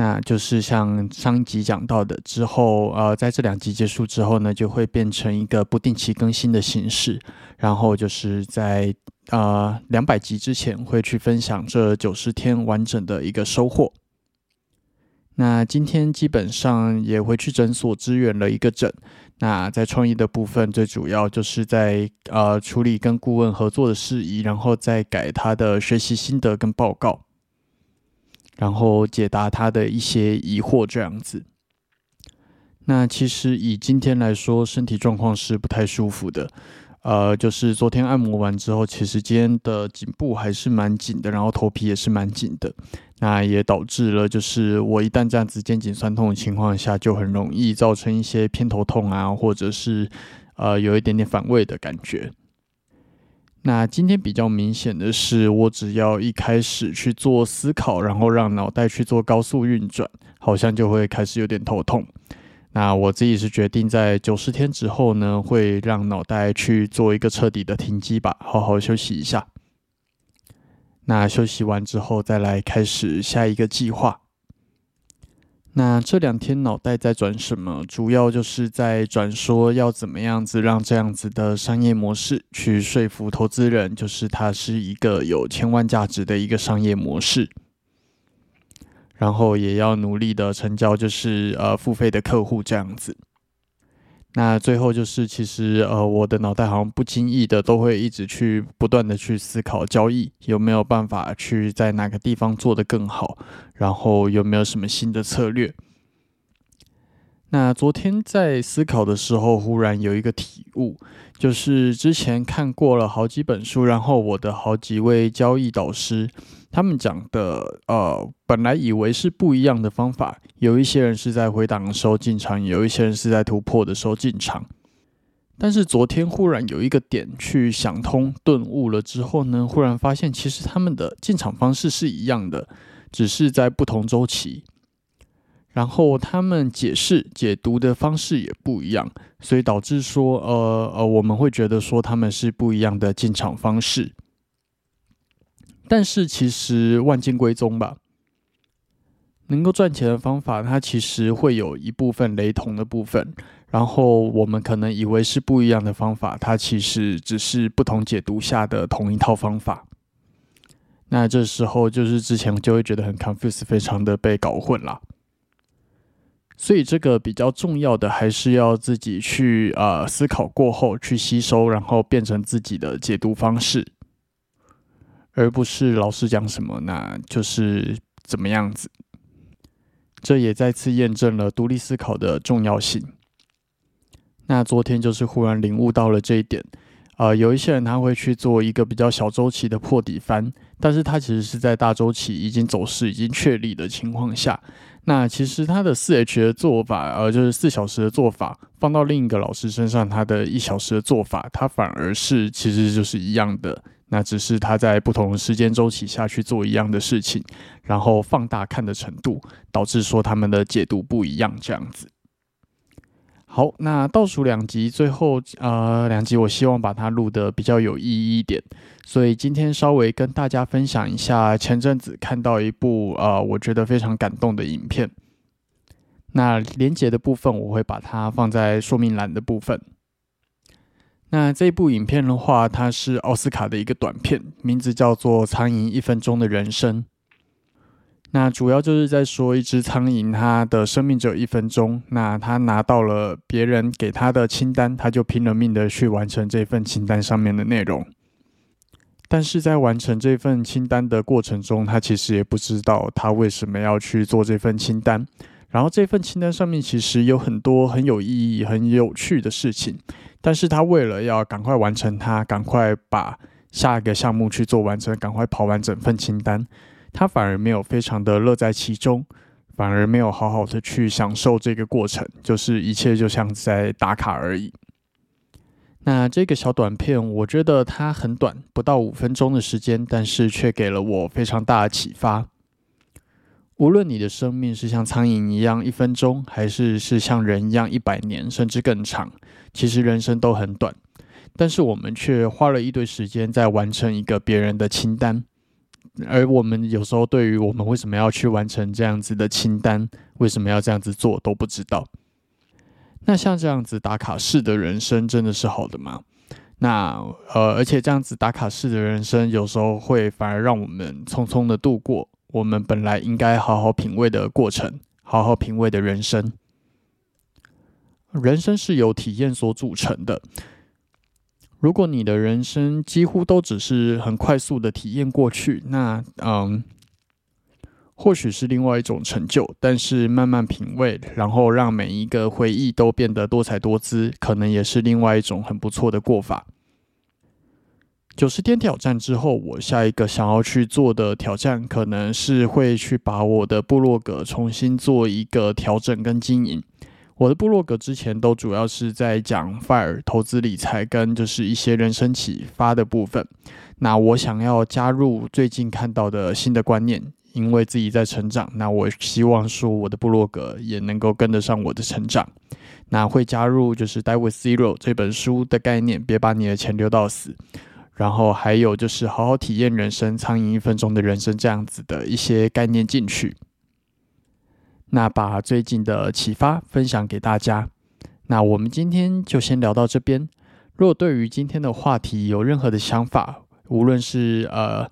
那就是像上一集讲到的，之后呃，在这两集结束之后呢，就会变成一个不定期更新的形式。然后就是在呃两百集之前会去分享这九十天完整的一个收获。那今天基本上也回去诊所支援了一个诊。那在创意的部分，最主要就是在呃处理跟顾问合作的事宜，然后再改他的学习心得跟报告。然后解答他的一些疑惑，这样子。那其实以今天来说，身体状况是不太舒服的。呃，就是昨天按摩完之后，其实今天的颈部还是蛮紧的，然后头皮也是蛮紧的。那也导致了，就是我一旦这样子肩颈酸痛的情况下，就很容易造成一些偏头痛啊，或者是呃有一点点反胃的感觉。那今天比较明显的是，我只要一开始去做思考，然后让脑袋去做高速运转，好像就会开始有点头痛。那我自己是决定在九十天之后呢，会让脑袋去做一个彻底的停机吧，好好休息一下。那休息完之后，再来开始下一个计划。那这两天脑袋在转什么？主要就是在转说要怎么样子让这样子的商业模式去说服投资人，就是它是一个有千万价值的一个商业模式。然后也要努力的成交，就是呃付费的客户这样子。那最后就是，其实呃，我的脑袋好像不经意的都会一直去不断的去思考交易有没有办法去在哪个地方做得更好，然后有没有什么新的策略。那昨天在思考的时候，忽然有一个体悟，就是之前看过了好几本书，然后我的好几位交易导师。他们讲的，呃，本来以为是不一样的方法，有一些人是在回档的时候进场，有一些人是在突破的时候进场。但是昨天忽然有一个点去想通、顿悟了之后呢，忽然发现其实他们的进场方式是一样的，只是在不同周期，然后他们解释、解读的方式也不一样，所以导致说，呃呃，我们会觉得说他们是不一样的进场方式。但是其实万金归宗吧，能够赚钱的方法，它其实会有一部分雷同的部分。然后我们可能以为是不一样的方法，它其实只是不同解读下的同一套方法。那这时候就是之前就会觉得很 confuse，非常的被搞混了。所以这个比较重要的，还是要自己去呃思考过后去吸收，然后变成自己的解读方式。而不是老师讲什么，那就是怎么样子。这也再次验证了独立思考的重要性。那昨天就是忽然领悟到了这一点。呃，有一些人他会去做一个比较小周期的破底翻，但是他其实是在大周期已经走势已经确立的情况下，那其实他的四 H 的做法，呃，就是四小时的做法，放到另一个老师身上，他的一小时的做法，他反而是其实就是一样的。那只是他在不同时间周期下去做一样的事情，然后放大看的程度，导致说他们的解读不一样这样子。好，那倒数两集，最后呃两集，我希望把它录的比较有意义一点，所以今天稍微跟大家分享一下前阵子看到一部呃我觉得非常感动的影片。那连接的部分我会把它放在说明栏的部分。那这部影片的话，它是奥斯卡的一个短片，名字叫做《苍蝇一分钟的人生》。那主要就是在说一只苍蝇，它的生命只有一分钟。那它拿到了别人给它的清单，它就拼了命的去完成这份清单上面的内容。但是在完成这份清单的过程中，他其实也不知道他为什么要去做这份清单。然后这份清单上面其实有很多很有意义、很有趣的事情。但是他为了要赶快完成它，赶快把下一个项目去做完成，赶快跑完整份清单，他反而没有非常的乐在其中，反而没有好好的去享受这个过程，就是一切就像在打卡而已。那这个小短片，我觉得它很短，不到五分钟的时间，但是却给了我非常大的启发。无论你的生命是像苍蝇一样一分钟，还是是像人一样一百年，甚至更长，其实人生都很短。但是我们却花了一堆时间在完成一个别人的清单，而我们有时候对于我们为什么要去完成这样子的清单，为什么要这样子做都不知道。那像这样子打卡式的人生真的是好的吗？那呃，而且这样子打卡式的人生有时候会反而让我们匆匆的度过我们本来应该好好品味的过程，好好品味的人生。人生是由体验所组成的。如果你的人生几乎都只是很快速的体验过去，那嗯。或许是另外一种成就，但是慢慢品味，然后让每一个回忆都变得多彩多姿，可能也是另外一种很不错的过法。九十天挑战之后，我下一个想要去做的挑战，可能是会去把我的部落格重新做一个调整跟经营。我的部落格之前都主要是在讲 fire 投资理财跟就是一些人生启发的部分。那我想要加入最近看到的新的观念。因为自己在成长，那我希望说我的部落格也能够跟得上我的成长。那会加入就是《Die with Zero》这本书的概念，别把你的钱留到死。然后还有就是好好体验人生，苍蝇一分钟的人生这样子的一些概念进去。那把最近的启发分享给大家。那我们今天就先聊到这边。如果对于今天的话题有任何的想法，无论是呃。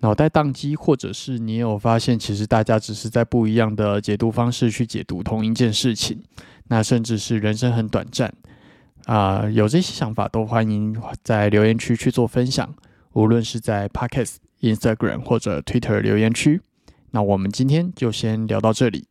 脑袋宕机，或者是你有发现，其实大家只是在不一样的解读方式去解读同一件事情，那甚至是人生很短暂啊，有这些想法都欢迎在留言区去做分享，无论是在 Podcast、Instagram 或者 Twitter 留言区。那我们今天就先聊到这里。